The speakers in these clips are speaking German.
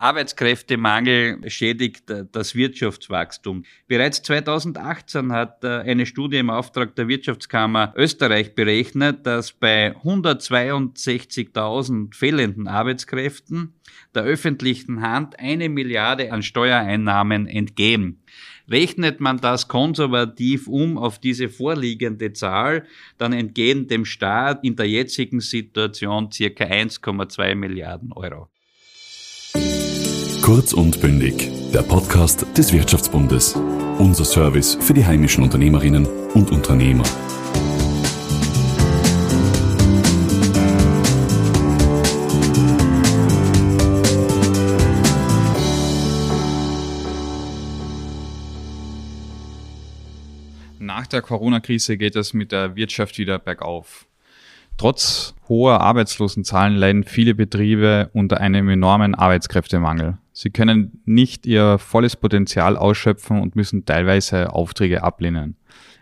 Arbeitskräftemangel schädigt das Wirtschaftswachstum. Bereits 2018 hat äh, eine Studie im Auftrag der Wirtschaftskammer Österreich berechnet, dass bei 162.000 fehlenden Arbeitskräften der öffentlichen Hand eine Milliarde an Steuereinnahmen entgehen. Rechnet man das konservativ um auf diese vorliegende Zahl, dann entgehen dem Staat in der jetzigen Situation circa 1,2 Milliarden Euro. Kurz und bündig, der Podcast des Wirtschaftsbundes. Unser Service für die heimischen Unternehmerinnen und Unternehmer. Nach der Corona-Krise geht es mit der Wirtschaft wieder bergauf. Trotz hoher Arbeitslosenzahlen leiden viele Betriebe unter einem enormen Arbeitskräftemangel. Sie können nicht ihr volles Potenzial ausschöpfen und müssen teilweise Aufträge ablehnen.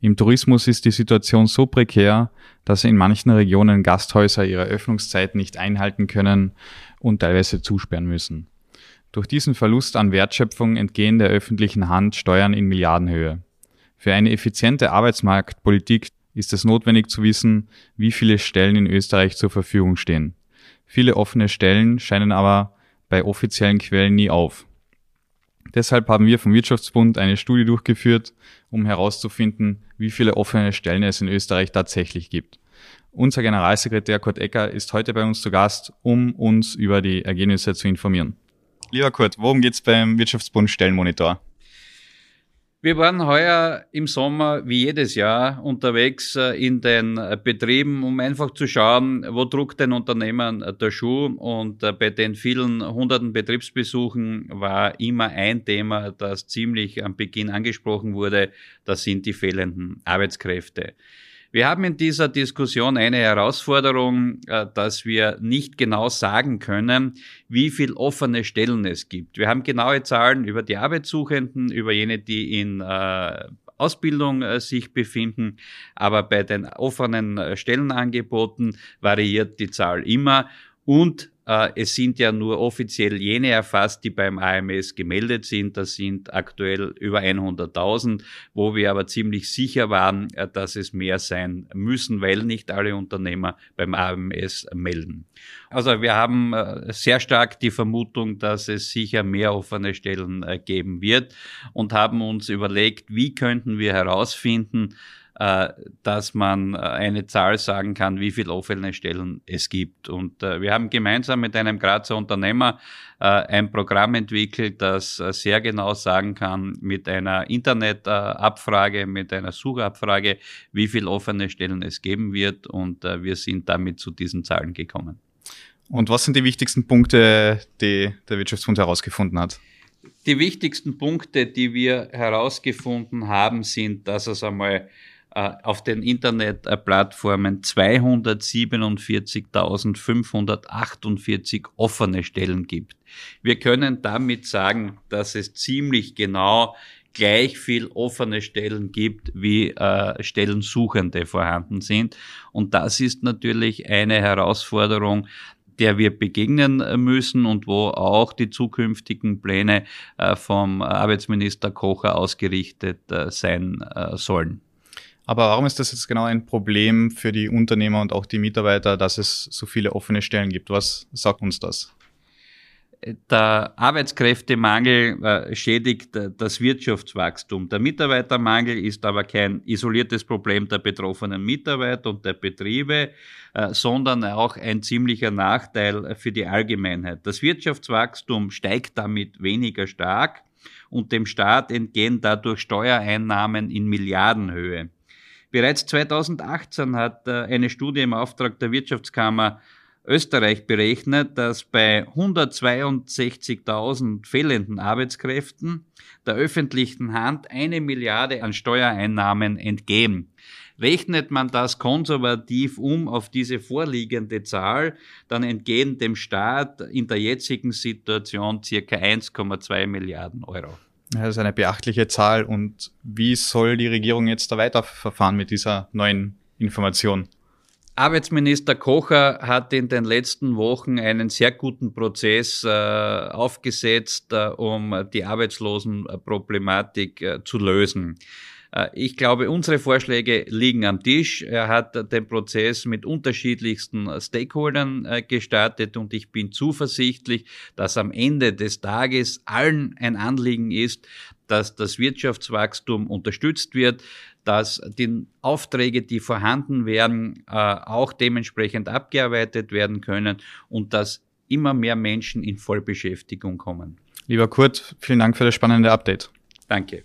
Im Tourismus ist die Situation so prekär, dass in manchen Regionen Gasthäuser ihre Öffnungszeiten nicht einhalten können und teilweise zusperren müssen. Durch diesen Verlust an Wertschöpfung entgehen der öffentlichen Hand Steuern in Milliardenhöhe. Für eine effiziente Arbeitsmarktpolitik ist es notwendig zu wissen, wie viele Stellen in Österreich zur Verfügung stehen. Viele offene Stellen scheinen aber bei offiziellen Quellen nie auf. Deshalb haben wir vom Wirtschaftsbund eine Studie durchgeführt, um herauszufinden, wie viele offene Stellen es in Österreich tatsächlich gibt. Unser Generalsekretär Kurt Ecker ist heute bei uns zu Gast, um uns über die Ergebnisse zu informieren. Lieber Kurt, worum geht es beim Wirtschaftsbund Stellenmonitor? Wir waren heuer im Sommer wie jedes Jahr unterwegs äh, in den äh, Betrieben, um einfach zu schauen, wo druckt den Unternehmern äh, der Schuh. Und bei den vielen hunderten Betriebsbesuchen war immer ein Thema, das ziemlich am Beginn angesprochen wurde, das sind die fehlenden Arbeitskräfte. Wir haben in dieser Diskussion eine Herausforderung, äh, dass wir nicht genau sagen können, wie viel offene Stellen es gibt. Wir haben genaue Zahlen über die Arbeitssuchenden, über jene, die in äh, Ausbildung äh, sich befinden, aber bei den offenen Stellenangeboten variiert die Zahl immer und es sind ja nur offiziell jene erfasst, die beim AMS gemeldet sind. Das sind aktuell über 100.000, wo wir aber ziemlich sicher waren, äh, dass es mehr sein müssen, weil nicht alle Unternehmer beim AMS melden. Also wir haben äh, sehr stark die Vermutung, dass es sicher mehr offene Stellen geben wird und haben uns überlegt, wie könnten wir herausfinden, äh, dass man äh, eine Zahl sagen kann, wie viele offene Stellen es gibt. Und äh, wir haben gemeinsam mit einem Grazer Unternehmer ein Programm entwickelt, das sehr genau sagen kann mit einer Internetabfrage, mit einer Suchabfrage, wie viele offene Stellen es geben wird. Und wir sind damit zu diesen Zahlen gekommen. Und was sind die wichtigsten Punkte, die der Wirtschaftsfonds herausgefunden hat? Die wichtigsten Punkte, die wir herausgefunden haben, sind, dass es einmal äh, auf den Internetplattformen 247.548 offene Stellen gibt. Wir können damit sagen, dass es ziemlich genau gleich viel offene Stellen gibt, wie äh, Stellensuchende vorhanden sind. Und das ist natürlich eine Herausforderung, der wir begegnen müssen und wo auch die zukünftigen Pläne äh, vom Arbeitsminister Kocher ausgerichtet äh, sein äh, sollen. Aber warum ist das jetzt genau ein Problem für die Unternehmer und auch die Mitarbeiter, dass es so viele offene Stellen gibt? Was sagt uns das? Der Arbeitskräftemangel äh, schädigt das Wirtschaftswachstum. Der Mitarbeitermangel ist aber kein isoliertes Problem der betroffenen Mitarbeiter und der Betriebe, äh, sondern auch ein ziemlicher Nachteil für die Allgemeinheit. Das Wirtschaftswachstum steigt damit weniger stark und dem Staat entgehen dadurch Steuereinnahmen in Milliardenhöhe. Bereits 2018 hat äh, eine Studie im Auftrag der Wirtschaftskammer Österreich berechnet, dass bei 162.000 fehlenden Arbeitskräften der öffentlichen Hand eine Milliarde an Steuereinnahmen entgehen. Rechnet man das konservativ um auf diese vorliegende Zahl, dann entgehen dem Staat in der jetzigen Situation circa 1,2 Milliarden Euro. Das ist eine beachtliche Zahl. Und wie soll die Regierung jetzt da weiterverfahren mit dieser neuen Information? Arbeitsminister Kocher hat in den letzten Wochen einen sehr guten Prozess äh, aufgesetzt, äh, um die Arbeitslosenproblematik äh, zu lösen. Äh, ich glaube, unsere Vorschläge liegen am Tisch. Er hat den Prozess mit unterschiedlichsten Stakeholdern äh, gestartet und ich bin zuversichtlich, dass am Ende des Tages allen ein Anliegen ist, dass das Wirtschaftswachstum unterstützt wird, dass die Aufträge, die vorhanden werden, äh, auch dementsprechend abgearbeitet werden können und dass immer mehr Menschen in Vollbeschäftigung kommen. Lieber Kurt, vielen Dank für das spannende Update. Danke.